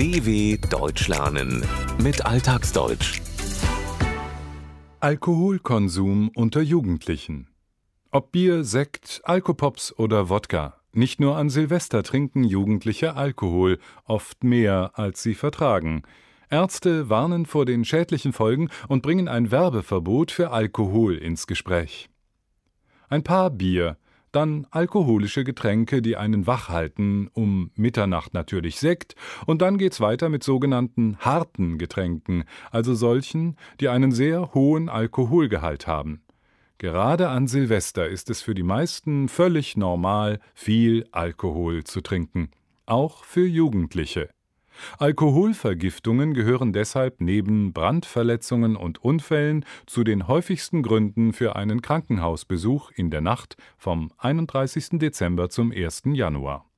DW Deutsch lernen mit Alltagsdeutsch. Alkoholkonsum unter Jugendlichen. Ob Bier, Sekt, Alkopops oder Wodka. Nicht nur an Silvester trinken Jugendliche Alkohol, oft mehr, als sie vertragen. Ärzte warnen vor den schädlichen Folgen und bringen ein Werbeverbot für Alkohol ins Gespräch. Ein paar Bier, dann alkoholische Getränke, die einen wach halten, um Mitternacht natürlich Sekt, und dann geht's weiter mit sogenannten harten Getränken, also solchen, die einen sehr hohen Alkoholgehalt haben. Gerade an Silvester ist es für die meisten völlig normal, viel Alkohol zu trinken, auch für Jugendliche. Alkoholvergiftungen gehören deshalb neben Brandverletzungen und Unfällen zu den häufigsten Gründen für einen Krankenhausbesuch in der Nacht vom 31. Dezember zum 1. Januar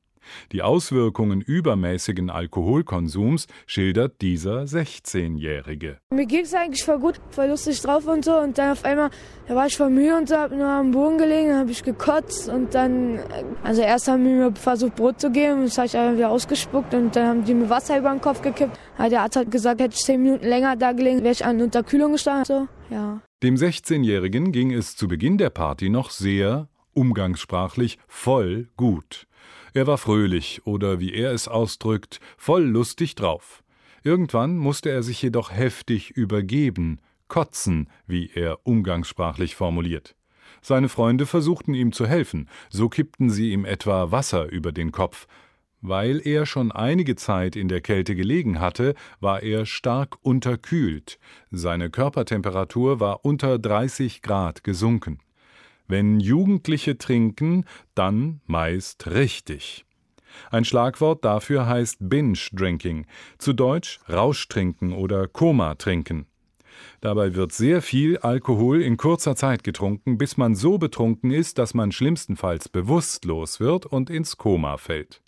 die Auswirkungen übermäßigen Alkoholkonsums schildert dieser 16-Jährige. Mir ging es eigentlich voll gut, voll lustig drauf und so. Und dann auf einmal, da war ich voll müde und so, hab nur am Boden gelegen, habe ich gekotzt und dann, also erst haben die mir versucht Brot zu geben, das habe ich einfach wieder ausgespuckt und dann haben die mir Wasser über den Kopf gekippt. Der Arzt hat gesagt, hätte ich zehn Minuten länger da gelegen, wäre ich an Unterkühlung gestanden. So, ja. Dem 16-Jährigen ging es zu Beginn der Party noch sehr, umgangssprachlich, voll gut. Er war fröhlich oder, wie er es ausdrückt, voll lustig drauf. Irgendwann musste er sich jedoch heftig übergeben, kotzen, wie er umgangssprachlich formuliert. Seine Freunde versuchten ihm zu helfen, so kippten sie ihm etwa Wasser über den Kopf. Weil er schon einige Zeit in der Kälte gelegen hatte, war er stark unterkühlt. Seine Körpertemperatur war unter 30 Grad gesunken. Wenn Jugendliche trinken, dann meist richtig. Ein Schlagwort dafür heißt Binge Drinking, zu Deutsch Rauschtrinken oder Koma trinken. Dabei wird sehr viel Alkohol in kurzer Zeit getrunken, bis man so betrunken ist, dass man schlimmstenfalls bewusstlos wird und ins Koma fällt.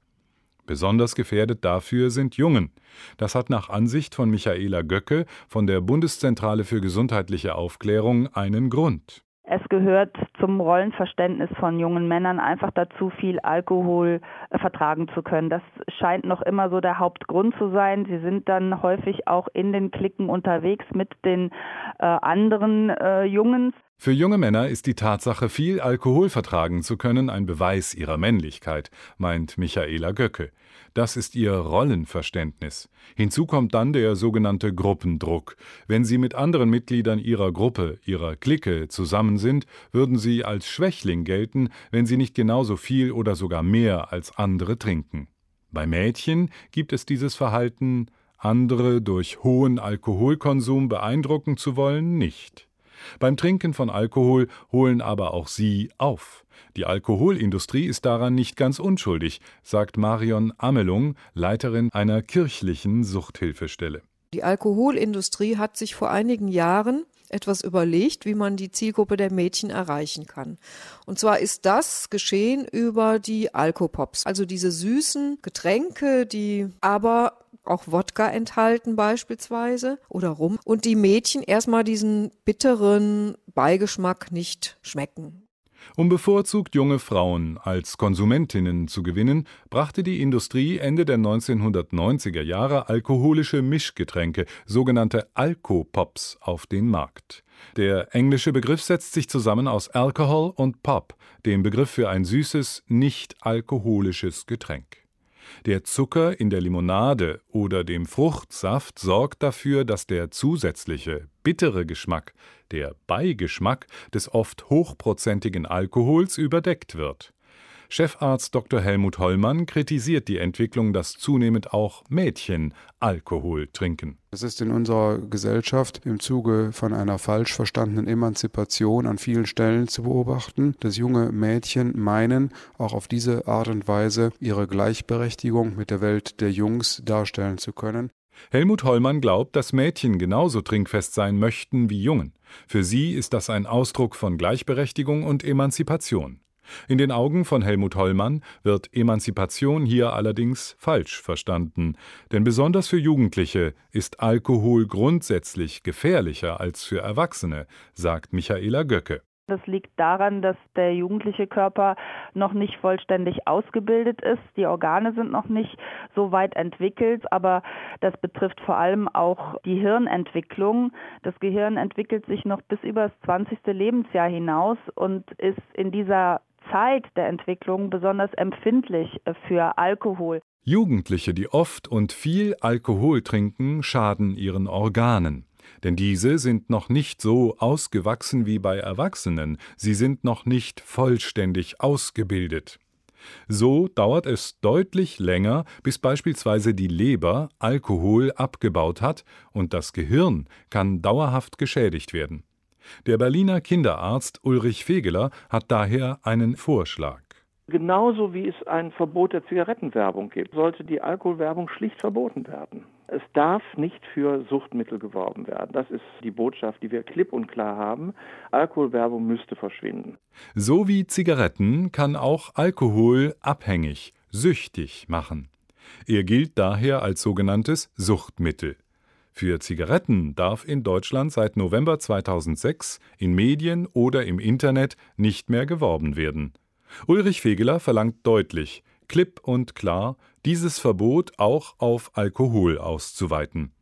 Besonders gefährdet dafür sind Jungen. Das hat nach Ansicht von Michaela Göcke von der Bundeszentrale für gesundheitliche Aufklärung einen Grund. Es gehört zum Rollenverständnis von jungen Männern einfach dazu, viel Alkohol äh, vertragen zu können. Das scheint noch immer so der Hauptgrund zu sein. Sie sind dann häufig auch in den Klicken unterwegs mit den äh, anderen äh, Jungs. Für junge Männer ist die Tatsache, viel Alkohol vertragen zu können, ein Beweis ihrer Männlichkeit, meint Michaela Göcke. Das ist ihr Rollenverständnis. Hinzu kommt dann der sogenannte Gruppendruck. Wenn sie mit anderen Mitgliedern ihrer Gruppe, ihrer Clique zusammen sind, würden sie als Schwächling gelten, wenn sie nicht genauso viel oder sogar mehr als andere trinken. Bei Mädchen gibt es dieses Verhalten, andere durch hohen Alkoholkonsum beeindrucken zu wollen, nicht. Beim Trinken von Alkohol holen aber auch sie auf. Die Alkoholindustrie ist daran nicht ganz unschuldig, sagt Marion Amelung, Leiterin einer kirchlichen Suchthilfestelle. Die Alkoholindustrie hat sich vor einigen Jahren etwas überlegt, wie man die Zielgruppe der Mädchen erreichen kann. Und zwar ist das geschehen über die Alkopops, also diese süßen Getränke, die aber auch Wodka enthalten beispielsweise oder Rum und die Mädchen erstmal diesen bitteren Beigeschmack nicht schmecken. Um bevorzugt junge Frauen als Konsumentinnen zu gewinnen, brachte die Industrie Ende der 1990er Jahre alkoholische Mischgetränke, sogenannte Alkopops, auf den Markt. Der englische Begriff setzt sich zusammen aus Alcohol und Pop, dem Begriff für ein süßes, nicht alkoholisches Getränk. Der Zucker in der Limonade oder dem Fruchtsaft sorgt dafür, dass der zusätzliche, bittere Geschmack, der Beigeschmack des oft hochprozentigen Alkohols überdeckt wird Chefarzt Dr. Helmut Hollmann kritisiert die Entwicklung, dass zunehmend auch Mädchen Alkohol trinken. Es ist in unserer Gesellschaft im Zuge von einer falsch verstandenen Emanzipation an vielen Stellen zu beobachten, dass junge Mädchen meinen, auch auf diese Art und Weise ihre Gleichberechtigung mit der Welt der Jungs darstellen zu können. Helmut Hollmann glaubt, dass Mädchen genauso trinkfest sein möchten wie Jungen. Für sie ist das ein Ausdruck von Gleichberechtigung und Emanzipation. In den Augen von Helmut Hollmann wird Emanzipation hier allerdings falsch verstanden, denn besonders für Jugendliche ist Alkohol grundsätzlich gefährlicher als für Erwachsene, sagt Michaela Göcke Das liegt daran, dass der jugendliche Körper noch nicht vollständig ausgebildet ist. Die Organe sind noch nicht so weit entwickelt, aber das betrifft vor allem auch die Hirnentwicklung. Das Gehirn entwickelt sich noch bis über das 20. Lebensjahr hinaus und ist in dieser Zeit der Entwicklung besonders empfindlich für Alkohol. Jugendliche, die oft und viel Alkohol trinken, schaden ihren Organen. Denn diese sind noch nicht so ausgewachsen wie bei Erwachsenen, sie sind noch nicht vollständig ausgebildet. So dauert es deutlich länger, bis beispielsweise die Leber Alkohol abgebaut hat und das Gehirn kann dauerhaft geschädigt werden. Der Berliner Kinderarzt Ulrich Fegeler hat daher einen Vorschlag. Genauso wie es ein Verbot der Zigarettenwerbung gibt, sollte die Alkoholwerbung schlicht verboten werden. Es darf nicht für Suchtmittel geworben werden. Das ist die Botschaft, die wir klipp und klar haben. Alkoholwerbung müsste verschwinden. So wie Zigaretten kann auch Alkohol abhängig, süchtig machen. Er gilt daher als sogenanntes Suchtmittel. Für Zigaretten darf in Deutschland seit November 2006 in Medien oder im Internet nicht mehr geworben werden. Ulrich Fegeler verlangt deutlich, klipp und klar, dieses Verbot auch auf Alkohol auszuweiten.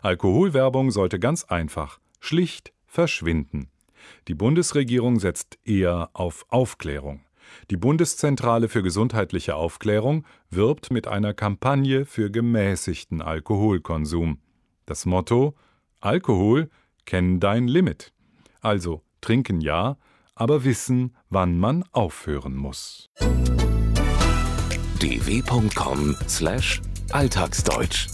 Alkoholwerbung sollte ganz einfach, schlicht verschwinden. Die Bundesregierung setzt eher auf Aufklärung. Die Bundeszentrale für gesundheitliche Aufklärung wirbt mit einer Kampagne für gemäßigten Alkoholkonsum. Das Motto Alkohol, kenn dein Limit. Also trinken ja, aber wissen, wann man aufhören muss. dw.com/alltagsdeutsch